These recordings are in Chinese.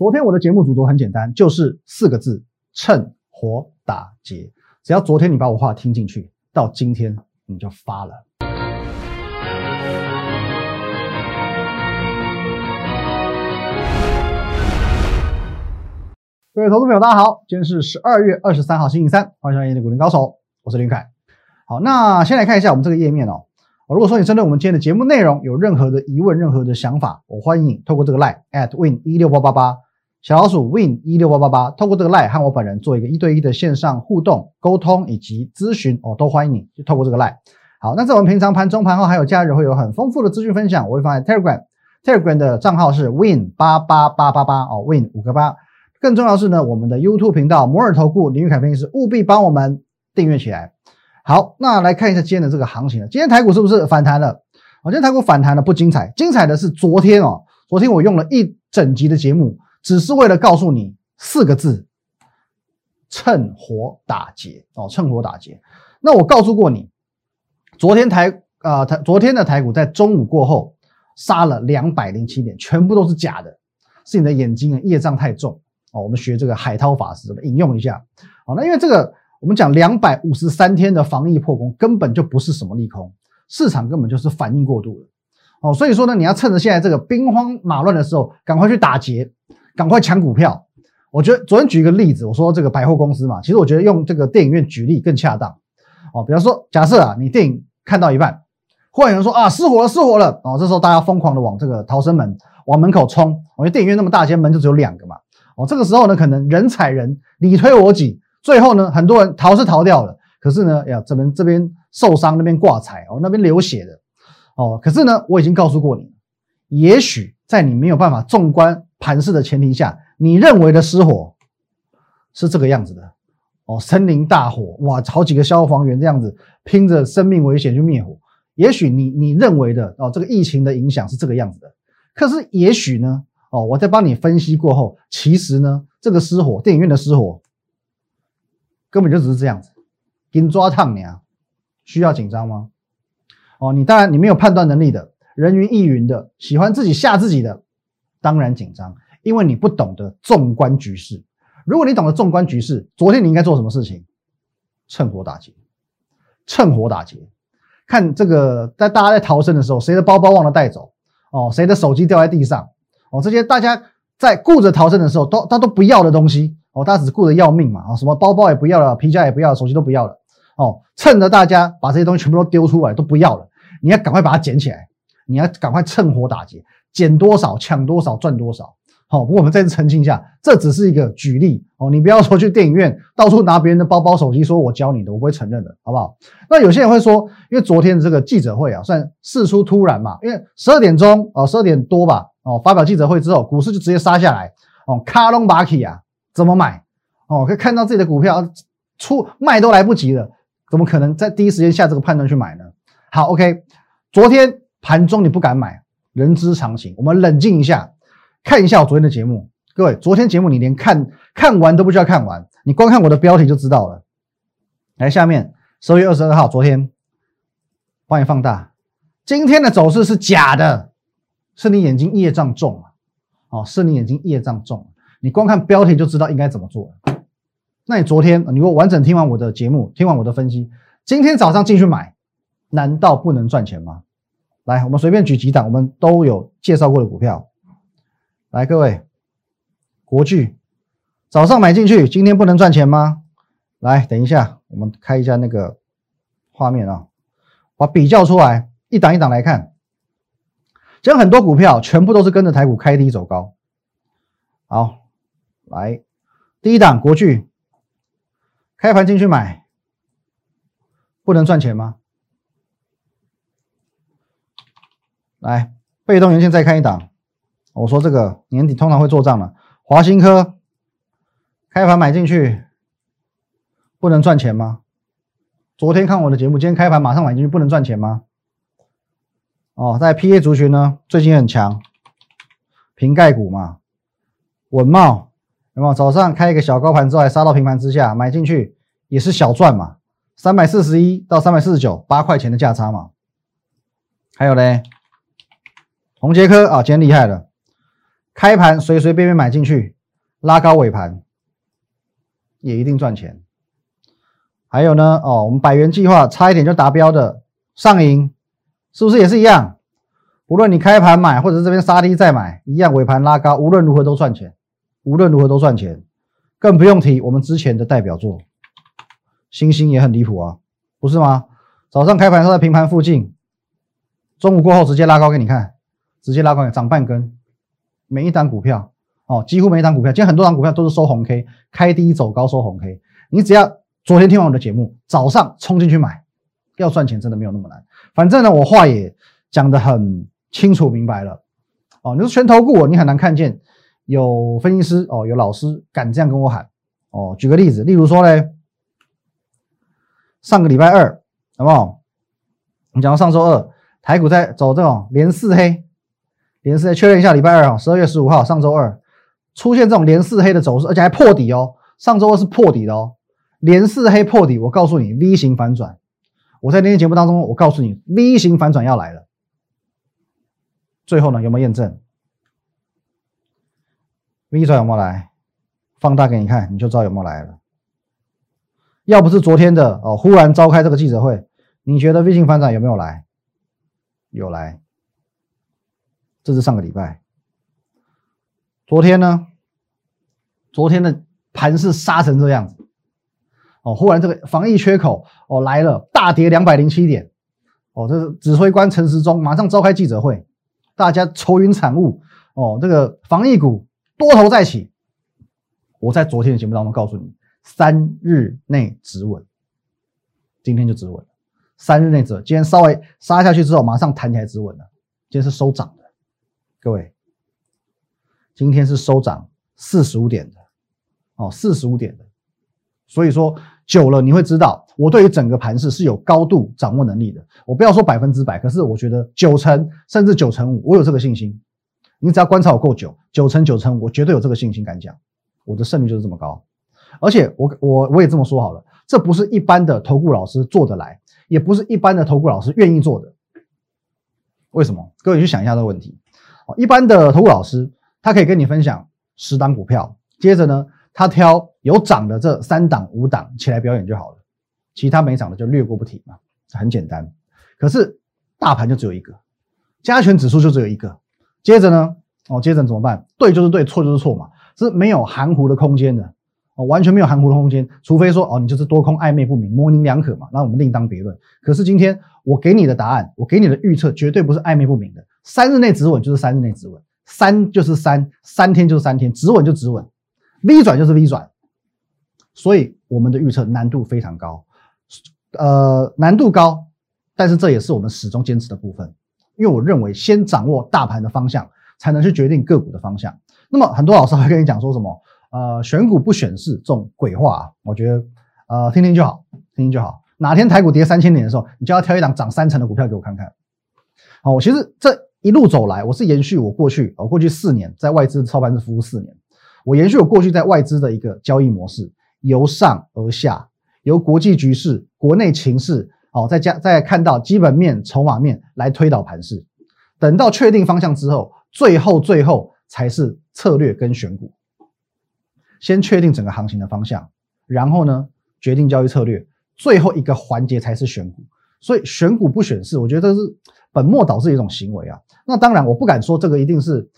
昨天我的节目主轴很简单，就是四个字：趁火打劫。只要昨天你把我话听进去，到今天你就发了。各位投资朋友，大家好，今天是十二月二十三号，星期三，欢迎收看《的股林高手》，我是林凯。好，那先来看一下我们这个页面哦。如果说你针对我们今天的节目内容有任何的疑问、任何的想法，我欢迎你透过这个 line at win 一六八八八小老鼠 win 一六八八八，透过这个 line 和我本人做一个一对一的线上互动沟通以及咨询哦，都欢迎你就透过这个 line。好，那在我们平常盘中、盘后还有假日会有很丰富的资讯分享，我会放在 Telegram，Telegram 的账号是 win 八八八八八哦，win 五个八。更重要是呢，我们的 YouTube 频道摩尔投顾林玉凯分析师务必帮我们订阅起来。好，那来看一下今天的这个行情了。今天台股是不是反弹了？哦，今天台股反弹了不精彩，精彩的是昨天哦。昨天我用了一整集的节目，只是为了告诉你四个字：趁火打劫哦，趁火打劫。那我告诉过你，昨天台啊台昨天的台股在中午过后杀了两百零七点，全部都是假的，是你的眼睛啊业障太重。哦，我们学这个海涛法师，引用一下。好，那因为这个，我们讲两百五十三天的防疫破功，根本就不是什么利空，市场根本就是反应过度了。哦，所以说呢，你要趁着现在这个兵荒马乱的时候，赶快去打劫，赶快抢股票。我觉得昨天举一个例子，我说这个百货公司嘛，其实我觉得用这个电影院举例更恰当。哦，比方说，假设啊，你电影看到一半，忽然有人说啊，失火了，失火了。哦，这时候大家疯狂的往这个逃生门往门口冲。我觉得电影院那么大间门就只有两个嘛。哦，这个时候呢，可能人踩人，你推我挤，最后呢，很多人逃是逃掉了，可是呢，呀，这边这边受伤，那边挂彩，哦，那边流血的，哦，可是呢，我已经告诉过你，也许在你没有办法纵观盘势的前提下，你认为的失火是这个样子的，哦，森林大火，哇，好几个消防员这样子拼着生命危险去灭火，也许你你认为的哦，这个疫情的影响是这个样子的，可是也许呢？哦，我在帮你分析过后，其实呢，这个失火，电影院的失火，根本就只是这样子，给你抓烫你啊，需要紧张吗？哦，你当然你没有判断能力的，人云亦云的，喜欢自己吓自己的，当然紧张，因为你不懂得纵观局势。如果你懂得纵观局势，昨天你应该做什么事情？趁火打劫，趁火打劫，看这个在大家在逃生的时候，谁的包包忘了带走？哦，谁的手机掉在地上？哦，这些大家在顾着逃生的时候，都他都不要的东西哦，他只顾着要命嘛啊，什么包包也不要了，皮夹也不要，手机都不要了哦，趁着大家把这些东西全部都丢出来都不要了，你要赶快把它捡起来，你要赶快趁火打劫，减多少抢多少赚多少。好，不过我们再次澄清一下，这只是一个举例哦，你不要说去电影院到处拿别人的包包手机，说我教你的，我不会承认的，好不好？那有些人会说，因为昨天的这个记者会啊，算事出突然嘛，因为十二点钟哦，十二点多吧。哦，发表记者会之后，股市就直接杀下来。哦，卡隆巴基啊，怎么买？哦，可以看到自己的股票出卖都来不及了，怎么可能在第一时间下这个判断去买呢？好，OK，昨天盘中你不敢买，人之常情。我们冷静一下，看一下我昨天的节目。各位，昨天节目你连看看完都不需要看完，你光看我的标题就知道了。来，下面十二月二十二号，昨天帮你放大，今天的走势是假的。是你眼睛业障重啊，哦，是你眼睛业障重，你光看标题就知道应该怎么做了。那你昨天你如果完整听完我的节目，听完我的分析，今天早上进去买，难道不能赚钱吗？来，我们随便举几档，我们都有介绍过的股票。来，各位，国巨早上买进去，今天不能赚钱吗？来，等一下，我们开一下那个画面啊，把比较出来，一档一档来看。讲很多股票全部都是跟着台股开低走高。好，来第一档国巨，开盘进去买，不能赚钱吗？来，被动元件再看一档，我说这个年底通常会做账了。华新科，开盘买进去，不能赚钱吗？昨天看我的节目，今天开盘马上买进去，不能赚钱吗？哦，在 P A 族群呢，最近很强，瓶盖股嘛，稳茂有没有？早上开一个小高盘之后，还杀到平盘之下，买进去也是小赚嘛，三百四十一到三百四十九，八块钱的价差嘛。还有嘞，红杰科啊，今天厉害了，开盘随随便便买进去，拉高尾盘也一定赚钱。还有呢，哦，我们百元计划差一点就达标的上银，是不是也是一样？无论你开盘买，或者是这边杀低再买，一样尾盘拉高，无论如何都赚钱，无论如何都赚钱。更不用提我们之前的代表作，星星也很离谱啊，不是吗？早上开盘时在平盘附近，中午过后直接拉高给你看，直接拉高涨半根，每一单股票哦，几乎每一单股票，今天很多档股票都是收红 K，开低走高收红 K，你只要。昨天听完我的节目，早上冲进去买，要赚钱真的没有那么难。反正呢，我话也讲得很清楚明白了。哦，你说全投顾我，你很难看见有分析师哦，有老师敢这样跟我喊。哦，举个例子，例如说呢，上个礼拜二，好不好？你讲到上周二，台股在走这种连四黑，连四黑，确认一下，礼拜二啊，十二月十五号，上周二出现这种连四黑的走势，而且还破底哦。上周二是破底的哦。连四黑破底，我告诉你，V 型反转。我在那天节目当中，我告诉你，V 型反转要来了。最后呢，有没有验证？V 转有没有来？放大给你看，你就知道有没有来了。要不是昨天的哦，忽然召开这个记者会，你觉得 V 型反转有没有来？有来。这是上个礼拜。昨天呢？昨天的盘是杀成这样子。哦，忽然这个防疫缺口哦来了，大跌两百零七点，哦，这是指挥官陈时中马上召开记者会，大家愁云惨雾。哦，这个防疫股多头再起，我在昨天的节目当中告诉你，三日内止稳，今天就止稳了，三日内止，今天稍微杀下去之后，马上弹起来止稳了，今天是收涨，各位，今天是收涨四十五点的，哦，四十五点的。所以说久了，你会知道我对于整个盘势是有高度掌握能力的。我不要说百分之百，可是我觉得九成甚至九成五，我有这个信心。你只要观察我够久，九成九成五，我绝对有这个信心敢讲，我的胜率就是这么高。而且我我我也这么说好了，这不是一般的投顾老师做得来，也不是一般的投顾老师愿意做的。为什么？各位去想一下这个问题。一般的投顾老师他可以跟你分享十档股票，接着呢？他挑有涨的这三档五档起来表演就好了，其他没涨的就略过不提嘛，很简单。可是大盘就只有一个，加权指数就只有一个。接着呢，哦，接着怎么办？对就是对，错就是错嘛，是没有含糊的空间的，哦，完全没有含糊的空间。除非说哦，你就是多空暧昧不明、模棱两可嘛，那我们另当别论。可是今天我给你的答案，我给你的预测绝对不是暧昧不明的。三日内止稳就是三日内止稳，三就是三，三天就是三天，止稳就止稳。V 转就是 V 转，所以我们的预测难度非常高，呃，难度高，但是这也是我们始终坚持的部分，因为我认为先掌握大盘的方向，才能去决定个股的方向。那么很多老师会跟你讲说什么，呃，选股不选市这种鬼话啊，我觉得，呃，听听就好，听听就好。哪天台股跌三千点的时候，你就要挑一档涨三成的股票给我看看。好，我其实这一路走来，我是延续我过去，我过去四年在外资操盘室服务四年。我延续我过去在外资的一个交易模式，由上而下，由国际局势、国内情势，哦，再加再看到基本面、筹码面来推导盘势，等到确定方向之后，最后最后才是策略跟选股。先确定整个行情的方向，然后呢决定交易策略，最后一个环节才是选股。所以选股不选市，我觉得是本末倒置一种行为啊。那当然，我不敢说这个一定是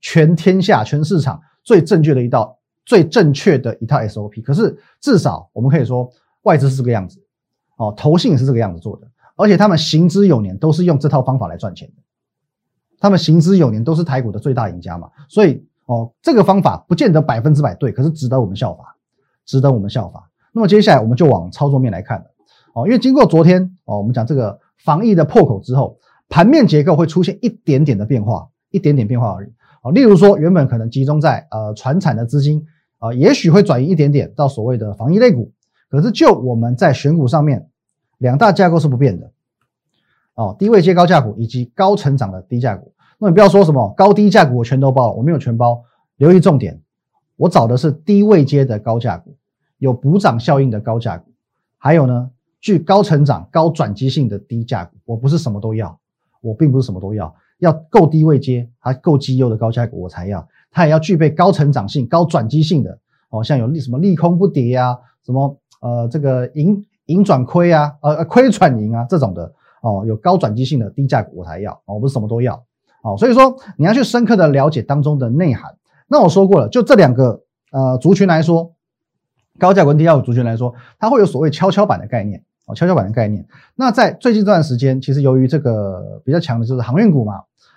全天下全市场。最正确的一道，最正确的一套 SOP。可是至少我们可以说，外资是这个样子，哦，投信是这个样子做的，而且他们行之有年，都是用这套方法来赚钱的。他们行之有年，都是台股的最大赢家嘛。所以，哦，这个方法不见得百分之百对，可是值得我们效法，值得我们效法。那么接下来我们就往操作面来看了，哦，因为经过昨天，哦，我们讲这个防疫的破口之后，盘面结构会出现一点点的变化，一点点变化而已。啊，例如说，原本可能集中在呃船产的资金啊，也许会转移一点点到所谓的防疫类股。可是就我们在选股上面，两大架构是不变的。哦，低位接高价股以及高成长的低价股。那你不要说什么高低价股我全都包了，我没有全包。留意重点，我找的是低位接的高价股，有补涨效应的高价股，还有呢具高成长、高转机性的低价股。我不是什么都要，我并不是什么都要。要够低位接，还够绩优的高价股我才要，它也要具备高成长性、高转机性的哦，像有利什么利空不跌啊，什么呃这个盈盈转亏啊，呃亏转盈啊这种的哦，有高转机性的低价股我才要哦，不是什么都要哦，所以说你要去深刻的了解当中的内涵。那我说过了，就这两个呃族群来说，高价股、低价股族群来说，它会有所谓跷跷板的概念。跷跷板的概念。那在最近这段时间，其实由于这个比较强的就是航运股嘛，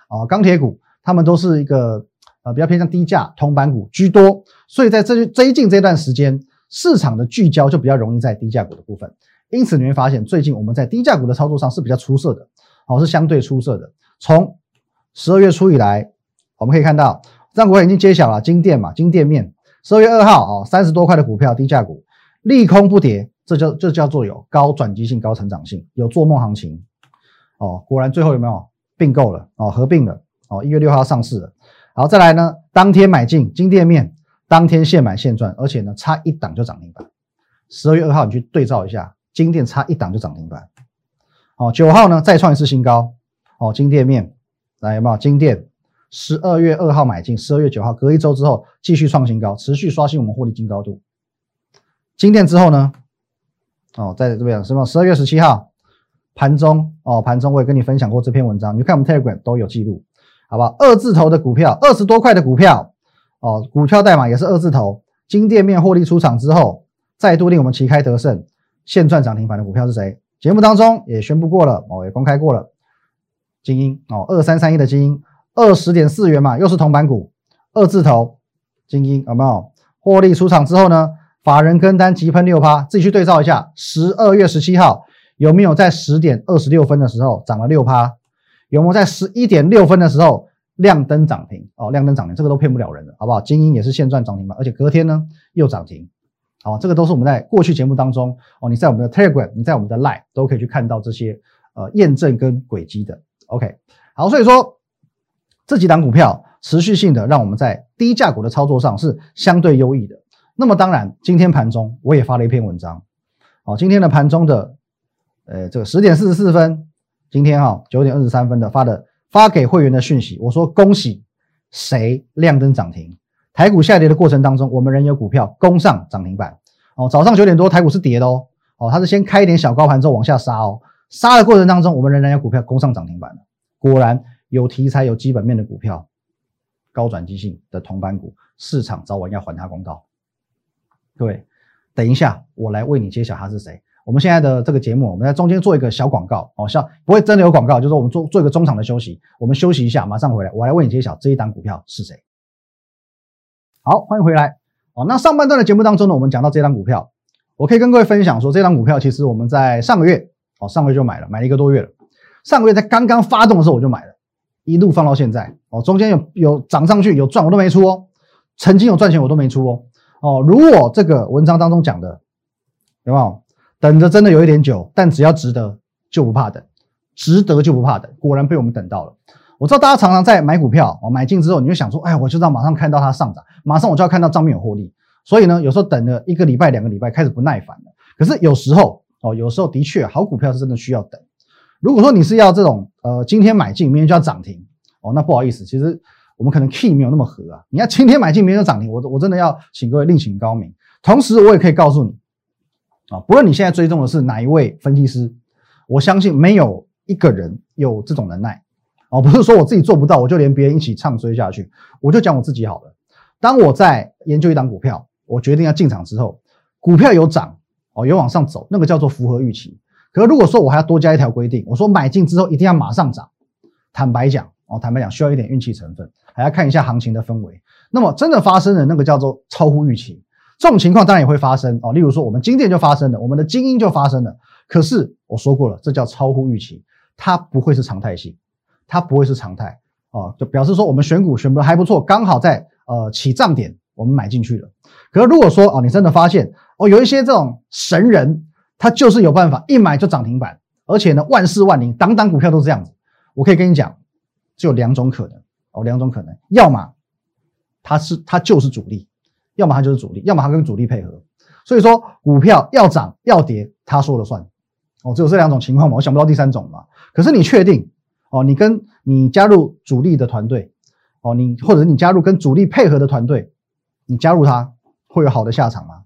啊，钢铁股，他们都是一个呃比较偏向低价铜板股居多，所以在这最近这段时间，市场的聚焦就比较容易在低价股的部分。因此你会发现，最近我们在低价股的操作上是比较出色的，哦，是相对出色的。从十二月初以来，我们可以看到，张国已经揭晓了金店嘛，金店面，十二月二号哦，三十多块的股票低价股，利空不跌。这叫这叫做有高转机性、高成长性，有做梦行情哦。果然最后有没有并购了哦？合并了哦。一月六号上市了。好，再来呢，当天买进金店面，当天现买现赚，而且呢差一档就涨停板。十二月二号你去对照一下，金店差一档就涨停板。哦，九号呢再创一次新高哦。金店面来有没有？金店十二月二号买进，十二月九号隔一周之后继续创新高，持续刷新我们获利金高度。金店之后呢？哦，在这边什么？十二月十七号盘中哦，盘中我也跟你分享过这篇文章，你看我们 Telegram 都有记录，好吧？二字头的股票，二十多块的股票哦，股票代码也是二字头。金店面获利出场之后，再度令我们旗开得胜，现赚涨停板的股票是谁？节目当中也宣布过了哦，也公开过了。精英哦，二三三一的精英，二十点四元嘛，又是铜板股，二字头精英有没有获利出场之后呢？法人跟单急喷六趴，自己去对照一下。十二月十七号有没有在十点二十六分的时候涨了六趴？有没有在十一点六分的时候亮灯涨停？哦，亮灯涨停，这个都骗不了人的，好不好？精英也是现赚涨停板，而且隔天呢又涨停。好，这个都是我们在过去节目当中哦，你在我们的 Telegram，你在我们的 Line 都可以去看到这些呃验证跟轨迹的。OK，好，所以说这几档股票持续性的让我们在低价股的操作上是相对优异的。那么当然，今天盘中我也发了一篇文章，哦，今天的盘中的，呃，这个十点四十四分，今天哈九点二十三分的发的发给会员的讯息，我说恭喜谁亮灯涨停，台股下跌的过程当中，我们仍有股票攻上涨停板，哦，早上九点多台股是跌的哦，哦，它是先开一点小高盘之后往下杀哦，杀的过程当中，我们仍然有股票攻上涨停板，果然有题材有基本面的股票，高转机性的铜板股，市场早晚要还他公道。各位，等一下，我来为你揭晓他是谁。我们现在的这个节目，我们在中间做一个小广告哦，像不会真的有广告，就是我们做做一个中场的休息，我们休息一下，马上回来，我来为你揭晓这一档股票是谁。好，欢迎回来哦。那上半段的节目当中呢，我们讲到这档股票，我可以跟各位分享说，这档股票其实我们在上个月哦，上个月就买了，买了一个多月了。上个月在刚刚发动的时候我就买了，一路放到现在哦，中间有有涨上去有赚我都没出哦，曾经有赚钱我都没出哦。哦，如果这个文章当中讲的，有没有？等着真的有一点久，但只要值得就不怕等，值得就不怕等。果然被我们等到了。我知道大家常常在买股票，哦，买进之后你就想说，哎，我就要马上看到它上涨，马上我就要看到账面有获利。所以呢，有时候等了一个礼拜、两个礼拜，开始不耐烦了。可是有时候，哦，有时候的确好股票是真的需要等。如果说你是要这种，呃，今天买进，明天就要涨停，哦，那不好意思，其实。我们可能 key 没有那么合啊！你要今天买进，明天涨停，我我真的要请各位另请高明。同时，我也可以告诉你啊，不论你现在追踪的是哪一位分析师，我相信没有一个人有这种能耐哦。不是说我自己做不到，我就连别人一起唱衰下去。我就讲我自己好了。当我在研究一档股票，我决定要进场之后，股票有涨哦，有往上走，那个叫做符合预期。可如果说我还要多加一条规定，我说买进之后一定要马上涨，坦白讲哦，坦白讲需要一点运气成分。还要看一下行情的氛围。那么真的发生的那个叫做超乎预期，这种情况当然也会发生哦。例如说，我们今天就发生了，我们的精英就发生了。可是我说过了，这叫超乎预期，它不会是常态性，它不会是常态哦。就表示说，我们选股选的还不错，刚好在呃起涨点，我们买进去了。可是如果说哦，你真的发现哦，有一些这种神人，他就是有办法一买就涨停板，而且呢万事万灵，档档股票都是这样子。我可以跟你讲，只有两种可能。哦，两种可能，要么它是它就是主力，要么它就是主力，要么它跟主力配合。所以说股票要涨要跌，他说了算。哦，只有这两种情况嘛，我想不到第三种嘛。可是你确定哦，你跟你加入主力的团队，哦，你或者你加入跟主力配合的团队，你加入他会有好的下场吗？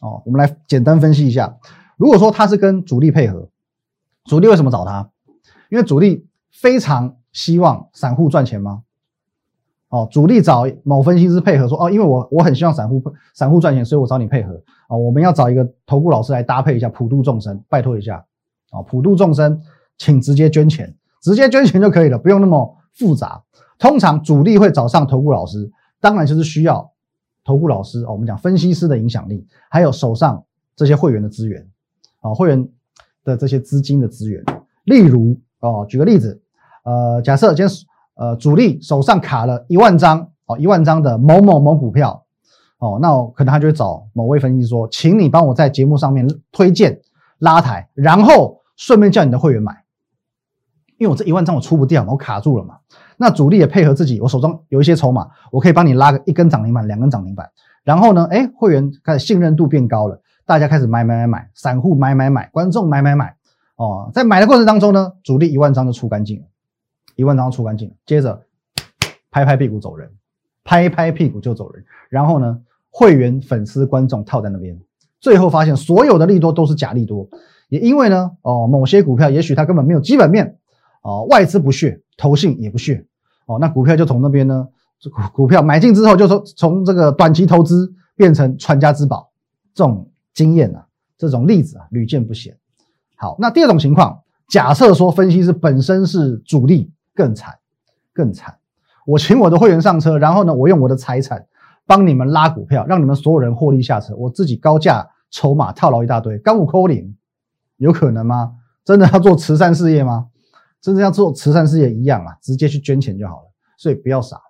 哦，我们来简单分析一下，如果说他是跟主力配合，主力为什么找他？因为主力非常希望散户赚钱吗？哦，主力找某分析师配合说，哦，因为我我很希望散户散户赚钱，所以我找你配合。哦，我们要找一个投顾老师来搭配一下，普度众生，拜托一下。哦，普度众生，请直接捐钱，直接捐钱就可以了，不用那么复杂。通常主力会找上投顾老师，当然就是需要投顾老师哦，我们讲分析师的影响力，还有手上这些会员的资源，啊，会员的这些资金的资源。例如，哦，举个例子，呃，假设今天。呃，主力手上卡了一万张哦，一万张的某某某股票哦，那我可能他就会找某位分析师说，请你帮我在节目上面推荐拉抬，然后顺便叫你的会员买，因为我这一万张我出不掉，我卡住了嘛。那主力也配合自己，我手中有一些筹码，我可以帮你拉个一根涨停板，两根涨停板，然后呢，哎，会员开始信任度变高了，大家开始买买买买，散户买买买，观众买买买，哦，在买的过程当中呢，主力一万张就出干净了。一万张出干净，接着拍拍屁股走人，拍拍屁股就走人。然后呢，会员、粉丝、观众套在那边，最后发现所有的利多都是假利多。也因为呢，哦，某些股票也许它根本没有基本面，哦，外资不屑，投信也不屑，哦，那股票就从那边呢，股股票买进之后，就说从这个短期投资变成传家之宝。这种经验啊，这种例子啊，屡见不鲜。好，那第二种情况，假设说分析师本身是主力。更惨，更惨！我请我的会员上车，然后呢，我用我的财产帮你们拉股票，让你们所有人获利下车。我自己高价筹码套牢一大堆，干五扣零，有可能吗？真的要做慈善事业吗？真的要做慈善事业一样啊，直接去捐钱就好了。所以不要傻，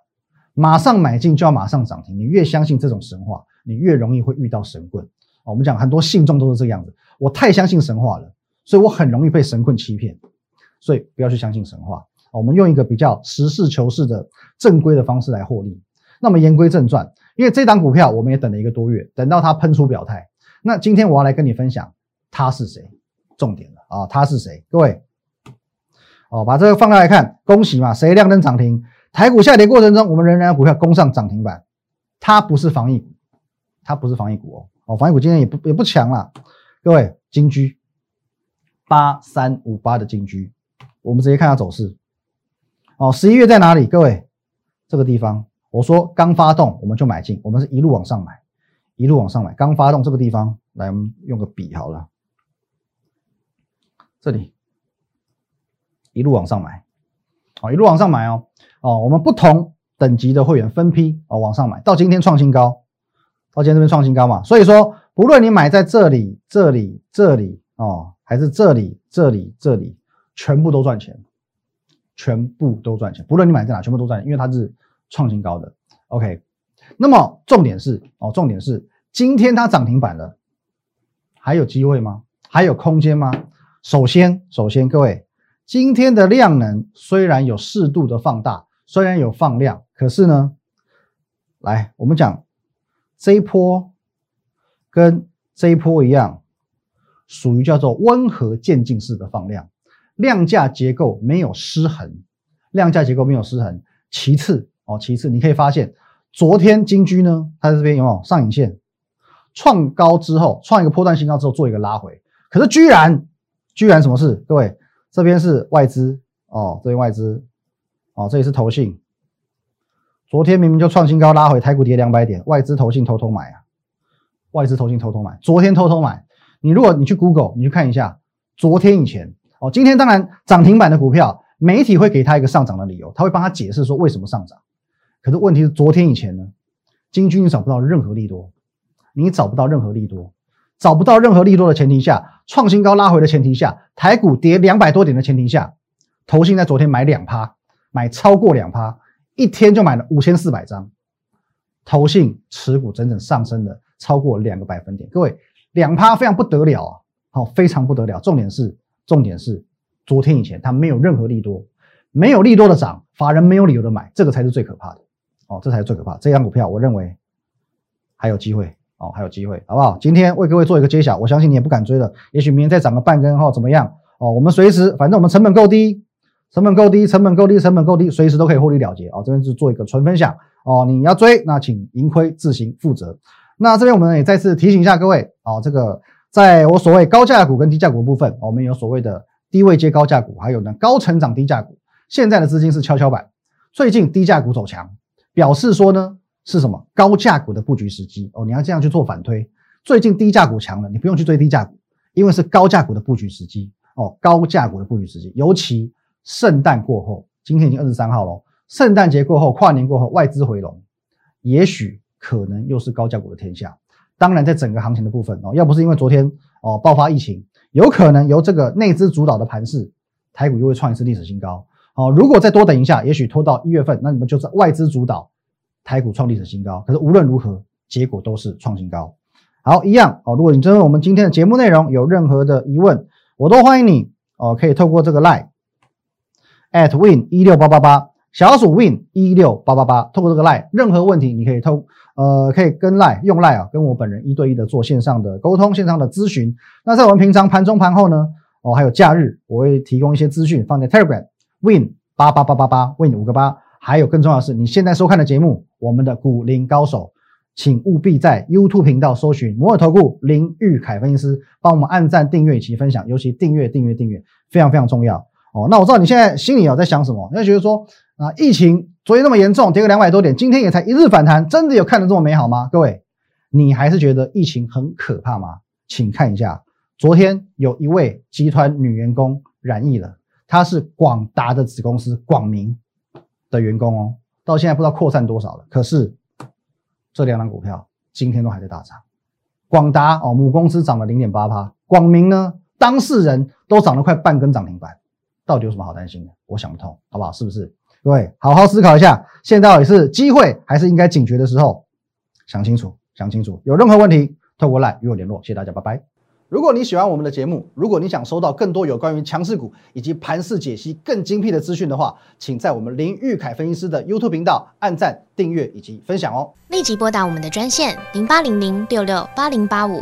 马上买进就要马上涨停。你越相信这种神话，你越容易会遇到神棍。我们讲很多信众都是这个样子，我太相信神话了，所以我很容易被神棍欺骗。所以不要去相信神话。我们用一个比较实事求是的正规的方式来获利。那么言归正传，因为这档股票我们也等了一个多月，等到它喷出表态。那今天我要来跟你分享他是谁，重点了啊，他是谁？各位，哦，把这个放大来看，恭喜嘛，谁亮灯涨停？台股下跌过程中，我们仍然股票攻上涨停板。它不是防疫股，它不是防疫股哦，哦，防疫股今天也不也不强了。各位，金居八三五八的金居，我们直接看下走势。哦，十一月在哪里？各位，这个地方，我说刚发动我们就买进，我们是一路往上买，一路往上买。刚发动这个地方，来，我们用个笔好了，这里。一路往上买，哦，一路往上买哦，哦，我们不同等级的会员分批哦往上买，到今天创新高，到今天这边创新高嘛，所以说不论你买在这里、这里、这里哦，还是这里、这里、这里，全部都赚钱。全部都赚钱，不论你买在哪，全部都赚钱，因为它是创新高的。OK，那么重点是哦，重点是今天它涨停板了，还有机会吗？还有空间吗？首先，首先各位，今天的量能虽然有适度的放大，虽然有放量，可是呢，来我们讲这一波跟这一波一样，属于叫做温和渐进式的放量。量价结构没有失衡，量价结构没有失衡。其次哦，其次你可以发现，昨天金居呢，它这边有没有上影线创高之后，创一个破断新高之后做一个拉回，可是居然居然什么事？各位，这边是外资哦，这边外资哦，这里是投信。昨天明明就创新高拉回，台股跌两百点，外资投信偷偷买啊，外资投信偷偷买，昨天偷偷买。你如果你去 Google，你去看一下，昨天以前。哦，今天当然涨停板的股票，媒体会给他一个上涨的理由，他会帮他解释说为什么上涨。可是问题是昨天以前呢，金军你找不到任何利多，你找不到任何利多，找不到任何利多的前提下，创新高拉回的前提下，台股跌两百多点的前提下，投信在昨天买两趴，买超过两趴，一天就买了五千四百张，投信持股整整上升了超过两个百分点。各位，两趴非常不得了啊，好，非常不得了。重点是。重点是，昨天以前它没有任何利多，没有利多的涨，法人没有理由的买，这个才是最可怕的哦，这才是最可怕。这张股票我认为还有机会哦，还有机会，好不好？今天为各位做一个揭晓，我相信你也不敢追了，也许明天再涨个半根后怎么样哦？我们随时，反正我们成本够低，成本够低，成本够低，成本够低，随时都可以获利了结哦。这边是做一个纯分享哦，你要追，那请盈亏自行负责。那这边我们也再次提醒一下各位哦，这个在我所谓高价股跟低价股部分，我们有所谓的低位接高价股，还有呢高成长低价股。现在的资金是跷跷板，最近低价股走强，表示说呢是什么高价股的布局时机哦。你要这样去做反推，最近低价股强了，你不用去追低价股，因为是高价股的布局时机哦。高价股的布局时机，尤其。圣诞过后，今天已经二十三号了。圣诞节过后，跨年过后，外资回笼，也许可能又是高价股的天下。当然，在整个行情的部分哦，要不是因为昨天哦爆发疫情，有可能由这个内资主导的盘势，台股又会创一次历史新高。哦，如果再多等一下，也许拖到一月份，那你们就是外资主导，台股创历史新高。可是无论如何，结果都是创新高。好，一样哦。如果你针对我们今天的节目内容有任何的疑问，我都欢迎你哦，可以透过这个 line。at win 一六八八八小鼠 win 一六八八八，透过这个 line，任何问题你可以透呃可以跟 line 用 line 啊，跟我本人一对一的做线上的沟通，线上的咨询。那在我们平常盘中盘后呢，哦还有假日，我会提供一些资讯放在 Telegram win 八八八八八 win 五个八。还有更重要的是，你现在收看的节目，我们的股林高手，请务必在 YouTube 频道搜寻摩尔投顾林玉凯分析师，帮我们按赞、订阅以及分享，尤其订阅、订阅、订阅，非常非常重要。哦，那我知道你现在心里有在想什么？你会觉得说啊，疫情昨天那么严重，跌个两百多点，今天也才一日反弹，真的有看得这么美好吗？各位，你还是觉得疫情很可怕吗？请看一下，昨天有一位集团女员工染疫了，她是广达的子公司广明的员工哦，到现在不知道扩散多少了。可是这两张股票今天都还在大涨，广达哦母公司涨了零点八趴，广明呢当事人都涨了快半根涨停板。到底有什么好担心的？我想不通，好不好？是不是？各位好好思考一下，现在到底是机会还是应该警觉的时候？想清楚，想清楚。有任何问题，透过来与我联络。谢谢大家，拜拜。如果你喜欢我们的节目，如果你想收到更多有关于强势股以及盘势解析更精辟的资讯的话，请在我们林玉凯分析师的 YouTube 频道按赞、订阅以及分享哦。立即拨打我们的专线零八零零六六八零八五